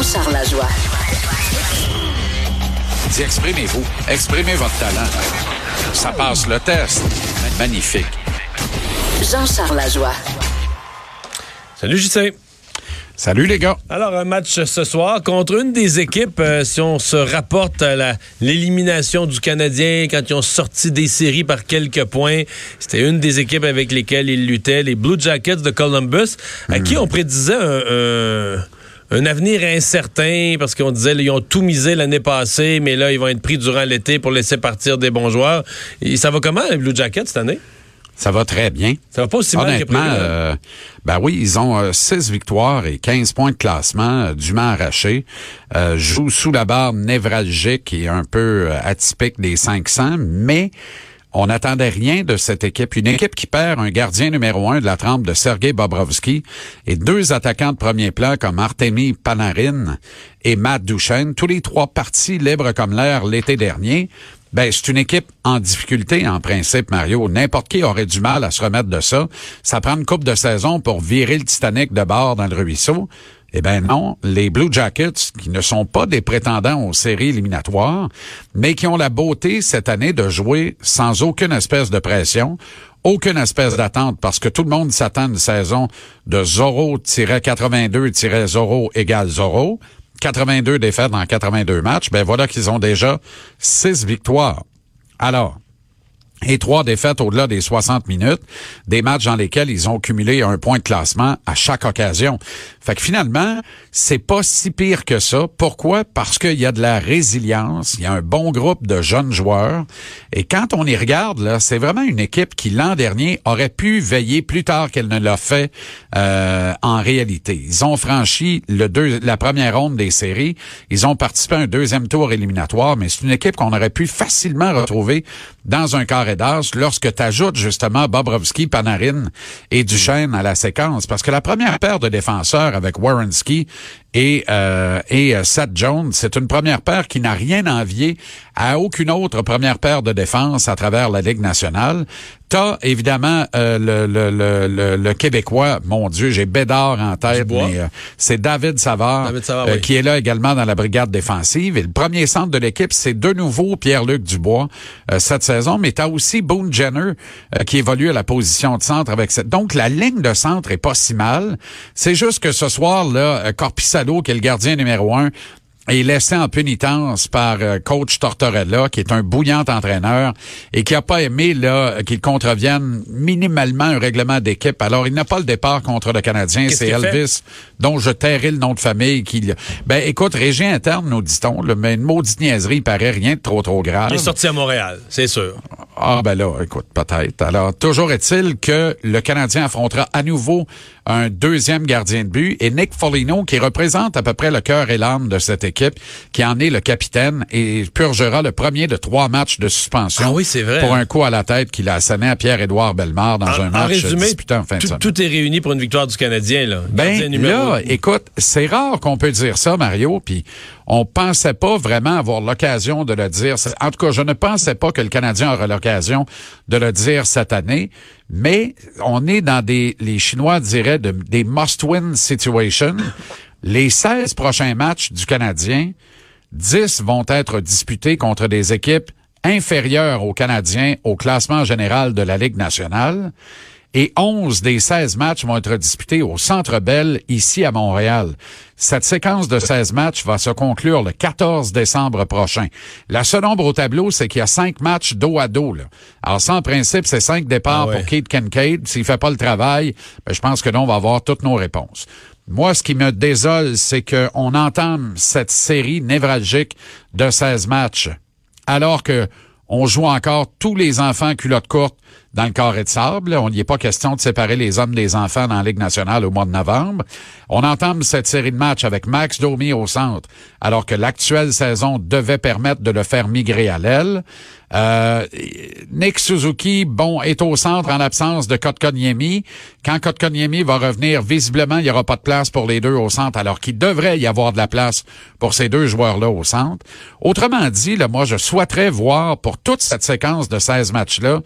Jean-Charles Lajoie. Dis, exprimez-vous. Exprimez votre talent. Ça passe le test. Magnifique. Jean-Charles Lajoie. Salut JC. Salut les gars. Alors, un match ce soir contre une des équipes, euh, si on se rapporte à l'élimination du Canadien quand ils ont sorti des séries par quelques points, c'était une des équipes avec lesquelles ils luttaient, les Blue Jackets de Columbus, à qui on prédisait un, un- un avenir incertain parce qu'on disait ils ont tout misé l'année passée, mais là, ils vont être pris durant l'été pour laisser partir des bons joueurs. Et ça va comment, les Blue Jackets, cette année? Ça va très bien. Ça va pas aussi mal que prévu. euh, ben oui, ils ont 6 victoires et 15 points de classement, euh, dûment arrachés. Euh, jouent sous la barre névralgique et un peu euh, atypique des 500, mais on n'attendait rien de cette équipe. Une équipe qui perd un gardien numéro un de la trempe de Sergei Bobrovski et deux attaquants de premier plan comme Artemi Panarin et Matt Duchesne, tous les trois partis libres comme l'air l'été dernier. Ben, c'est une équipe en difficulté, en principe, Mario. N'importe qui aurait du mal à se remettre de ça. Ça prend une coupe de saison pour virer le Titanic de bord dans le ruisseau. Eh ben non, les Blue Jackets, qui ne sont pas des prétendants aux séries éliminatoires, mais qui ont la beauté cette année de jouer sans aucune espèce de pression, aucune espèce d'attente, parce que tout le monde s'attend à une saison de Zorro-82-Zorro égale Zorro. 82 défaites dans 82 matchs, ben voilà qu'ils ont déjà 6 victoires. Alors, et trois défaites au-delà des 60 minutes, des matchs dans lesquels ils ont cumulé un point de classement à chaque occasion. Fait que finalement, c'est pas si pire que ça. Pourquoi? Parce qu'il y a de la résilience, il y a un bon groupe de jeunes joueurs. Et quand on y regarde, là, c'est vraiment une équipe qui, l'an dernier, aurait pu veiller plus tard qu'elle ne l'a fait euh, en réalité. Ils ont franchi le deux, la première ronde des séries. Ils ont participé à un deuxième tour éliminatoire, mais c'est une équipe qu'on aurait pu facilement retrouver dans un carré d'as lorsque tu ajoutes justement Bobrovski, Panarin et Duchesne à la séquence. Parce que la première paire de défenseurs avec Warrenski et, euh, et euh, Seth Jones, c'est une première paire qui n'a rien envié à aucune autre première paire de défense à travers la Ligue nationale. T'as évidemment euh, le, le, le, le, le Québécois, mon Dieu, j'ai Bédard en tête, mais euh, c'est David Savard, David Savard, euh, oui. qui est là également dans la brigade défensive. Et le premier centre de l'équipe, c'est de nouveau Pierre-Luc Dubois euh, cette saison, mais tu as aussi Boone Jenner euh, qui évolue à la position de centre avec cette. Donc la ligne de centre est pas si mal. C'est juste que ce soir là, euh, Corpissalo, qui est le gardien numéro un, est laissé en pénitence par euh, coach Tortorella, qui est un bouillant entraîneur et qui a pas aimé là qu'il contrevienne minimalement un règlement d'équipe. Alors, il n'a pas le départ contre le Canadien. C'est? Elvis, dont je tairai le nom de famille. Qui, ben, écoute, régie interne, nous dit-on, là, mais une maudite niaiserie, il paraît rien de trop, trop grave. Il est sorti à Montréal, c'est sûr. Ah ben là, écoute, peut-être. Alors, toujours est-il que le Canadien affrontera à nouveau un deuxième gardien de but et Nick Foligno, qui représente à peu près le cœur et l'âme de cette équipe, qui en est le capitaine et purgera le premier de trois matchs de suspension Ah oui, c'est vrai, pour un coup à la tête qu'il a asséné à Pierre-Édouard Bellemare dans En, un match résumé, disputé en fin de tout, semaine. tout est réuni pour une victoire du Canadien. Là. Ben numéro- là, écoute, c'est rare qu'on peut dire ça, Mario, puis on pensait pas vraiment avoir l'occasion de le dire. En tout cas, je ne pensais pas que le Canadien aurait l'occasion de le dire cette année, mais on est dans des, les Chinois diraient, de- des must-win situations. Les 16 prochains matchs du Canadien, 10 vont être disputés contre des équipes inférieures aux Canadiens au classement général de la Ligue nationale. Et 11 des 16 matchs vont être disputés au Centre Bell, ici à Montréal. Cette séquence de 16 matchs va se conclure le 14 décembre prochain. La seule ombre au tableau, c'est qu'il y a cinq matchs dos à dos. Là. Alors ça, en principe, c'est cinq départs Ah ouais. pour Kate Kincaid. S'il fait pas le travail, ben, je pense que là, on va avoir toutes nos réponses. Moi, ce qui me désole, c'est qu'on entame cette série névralgique de 16 matchs alors que on joue encore tous les enfants culottes courtes dans le carré de sable. On n'y est pas question de séparer les hommes des enfants dans la Ligue nationale au mois de novembre. On entame cette série de matchs avec Max Domi au centre, alors que l'actuelle saison devait permettre de le faire migrer à l'aile. Euh, Nick Suzuki, bon, est au centre en l'absence de Kotkaniemi. Quand Kotkaniemi va revenir, visiblement, il n'y aura pas de place pour les deux au centre, alors qu'il devrait y avoir de la place pour ces deux joueurs-là au centre. Autrement dit, là, moi, je souhaiterais voir pour toute cette séquence de 16 matchs-là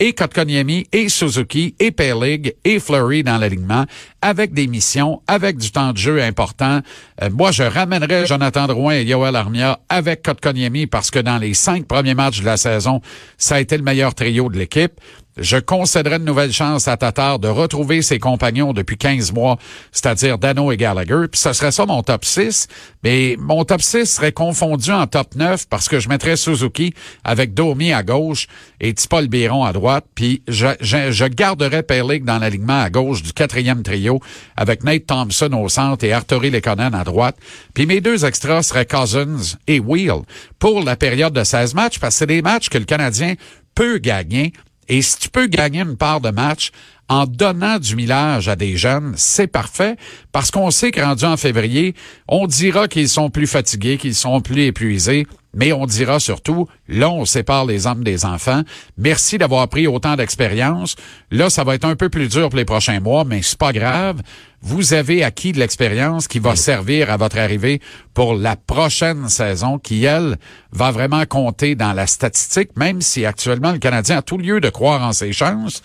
et Kotkaniemi, et Suzuki, et Paylig, et Flurry dans l'alignement, avec des missions, avec du temps de jeu important. Euh, moi, je ramènerais Jonathan Drouin et Yoel Armia avec Kotkaniemi parce que dans les cinq premiers matchs de la saison, ça a été le meilleur trio de l'équipe. Je concéderais une nouvelle chance à Tatar de retrouver ses compagnons depuis 15 mois, c'est-à-dire Dano et Gallagher. Puis ce serait ça mon top 6. Mais mon top 6 serait confondu en top 9 parce que je mettrais Suzuki avec Domi à gauche et Tipol Biron à droite. Puis je, je, je garderais Perlig dans l'alignement à gauche du quatrième trio avec Nate Thompson au centre et Arturi Lekonen à droite. Puis mes deux extras seraient Cousins et Wheel pour la période de 16 matchs parce que c'est des matchs que le Canadien peut gagner et si tu peux gagner une part de match en donnant du millage à des jeunes, c'est parfait parce qu'on sait que rendu en février, on dira qu'ils sont plus fatigués, qu'ils sont plus épuisés, mais on dira surtout, là, on sépare les hommes des enfants. Merci d'avoir pris autant d'expérience. Là, ça va être un peu plus dur pour les prochains mois, mais c'est pas grave. Vous avez acquis de l'expérience qui va servir à votre arrivée pour la prochaine saison, qui, elle, va vraiment compter dans la statistique, même si actuellement le Canadien a tout lieu de croire en ses chances.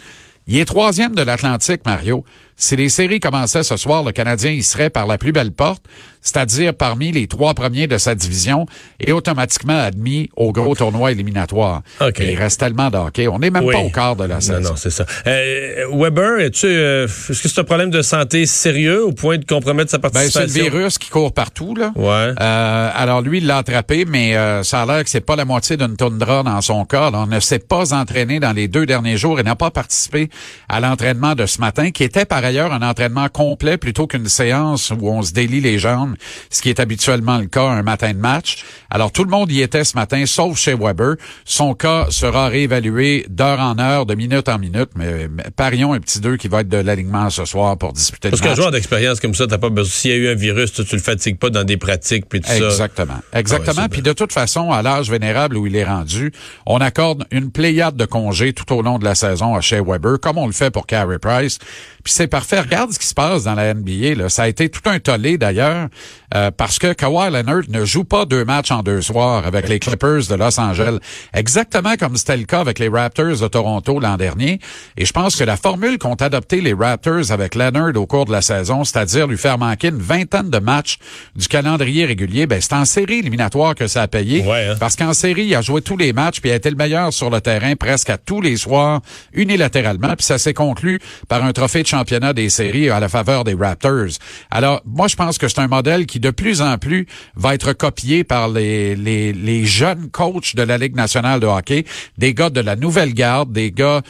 Il est troisième de l'Atlantique, Mario. Si les séries commençaient ce soir, le Canadien y serait par la plus belle porte, c'est-à-dire parmi les trois premiers de sa division et automatiquement admis au gros tournoi éliminatoire. Okay. Il reste tellement de hockey. On n'est même Oui. pas au quart de la saison. Non, non, c'est ça. Euh, Weber, es-tu, euh, est-ce que c'est un problème de santé sérieux au point de compromettre sa Ben, participation? c'est le virus qui court partout, là. Ouais. Euh, alors lui, il l'a attrapé, mais euh, ça a l'air que c'est pas la moitié d'une toundra dans son cas. là. On ne s'est pas entraîné dans les deux derniers jours et n'a pas participé à l'entraînement de ce matin, qui était par ailleurs un entraînement complet plutôt qu'une séance où on se délie les jambes, ce qui est habituellement le cas un matin de match. Alors tout le monde y était ce matin, sauf chez Weber. Son cas sera réévalué d'heure en heure, de minute en minute, mais, mais parions un petit deux qui va être de l'alignement ce soir pour disputer Parce le qu'un match. joueur d'expérience comme ça, t'as pas besoin. S'il y a eu un virus, tu, tu le fatigues pas dans des pratiques puis tout ça. Exactement. Exactement. Ah ouais, Puis de toute façon, à l'âge vénérable où il est rendu, on accorde une pléiade de congés tout au long de la saison à Shea Weber, comme on le fait pour Carey Price. Puis c'est parfait. Regarde ce qui se passe dans la NBA. Là. Ça a été tout un tollé d'ailleurs, euh, parce que Kawhi Leonard ne joue pas deux matchs en deux soirs avec les Clippers de Los Angeles, exactement comme c'était le cas avec les Raptors de Toronto l'an dernier. Et je pense que la formule qu'ont adopté les Raptors avec Leonard au cours de la saison, c'est-à-dire lui faire manquer une vingtaine de matchs du calendrier régulier, ben c'est en série éliminatoire que ça a payé. Ouais, hein. Parce qu'en série, il a joué tous les matchs, puis il a été le meilleur sur le terrain presque à tous les soirs, unilatéralement, puis ça s'est conclu par un trophée de championnat des séries à la faveur des Raptors. Alors, moi, je pense que c'est un modèle qui, de plus en plus, va être copié par les, les, les jeunes coachs de la Ligue nationale de hockey, des gars de la nouvelle garde, des gars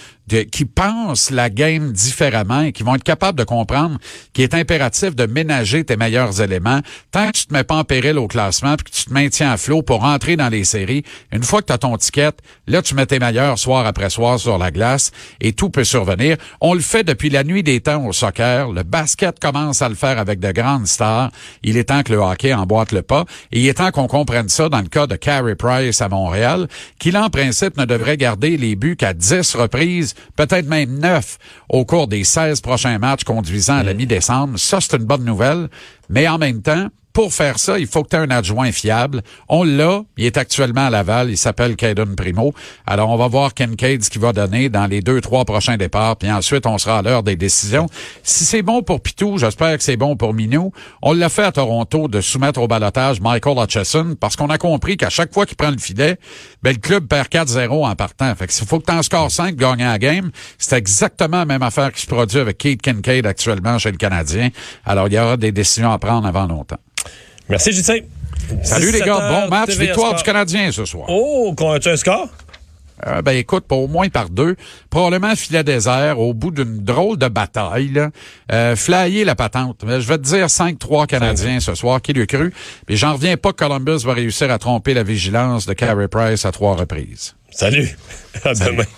qui pensent la game différemment et qui vont être capables de comprendre qu'il est impératif de ménager tes meilleurs éléments tant que tu te mets pas en péril au classement puis que tu te maintiens à flot pour rentrer dans les séries. Une fois que tu as ton ticket, là, tu mets tes meilleurs soir après soir sur la glace et tout peut survenir. On le fait depuis la nuit des temps au soccer. Le basket commence à le faire avec de grandes stars. Il est temps que le hockey emboîte le pas et il est temps qu'on comprenne ça dans le cas de Carey Price à Montréal, qui en principe, ne devrait garder les buts qu'à 10 reprises peut-être même neuf au cours des 16 prochains matchs conduisant à la mi-décembre. Ça, c'est une bonne nouvelle. Mais en même temps, pour faire ça, il faut que tu aies un adjoint fiable. On l'a. Il est actuellement à Laval. Il s'appelle Caden Primo. Alors, on va voir Kincaid ce qu'il va donner dans les deux, trois prochains départs. Puis ensuite, on sera à l'heure des décisions. Si c'est bon pour Pitou, j'espère que c'est bon pour Minou. On l'a fait à Toronto de soumettre au balotage Michael Hutchison parce qu'on a compris qu'à chaque fois qu'il prend le filet, ben, le club perd 4-0 en partant. Fait que s'il faut que tu en scores 5 gagnant la game, c'est exactement la même affaire qui se produit avec Kate Kincaid actuellement chez le Canadien. Alors, il y aura des décisions à prendre avant longtemps. Merci, JC. Salut les gars, 17 bon match, TVA victoire Sport. du Canadien ce soir. Oh, qu'on a-tu un score? Euh, ben écoute, pas au moins par deux. Probablement filet désert au bout d'une drôle de bataille. Là. Euh, flyer la patente. Mais Je vais te dire 5-3 Canadiens ce soir, qui lui cru? Mais j'en reviens pas que Columbus va réussir à tromper la vigilance de Carey Price à trois reprises. Salut. À demain.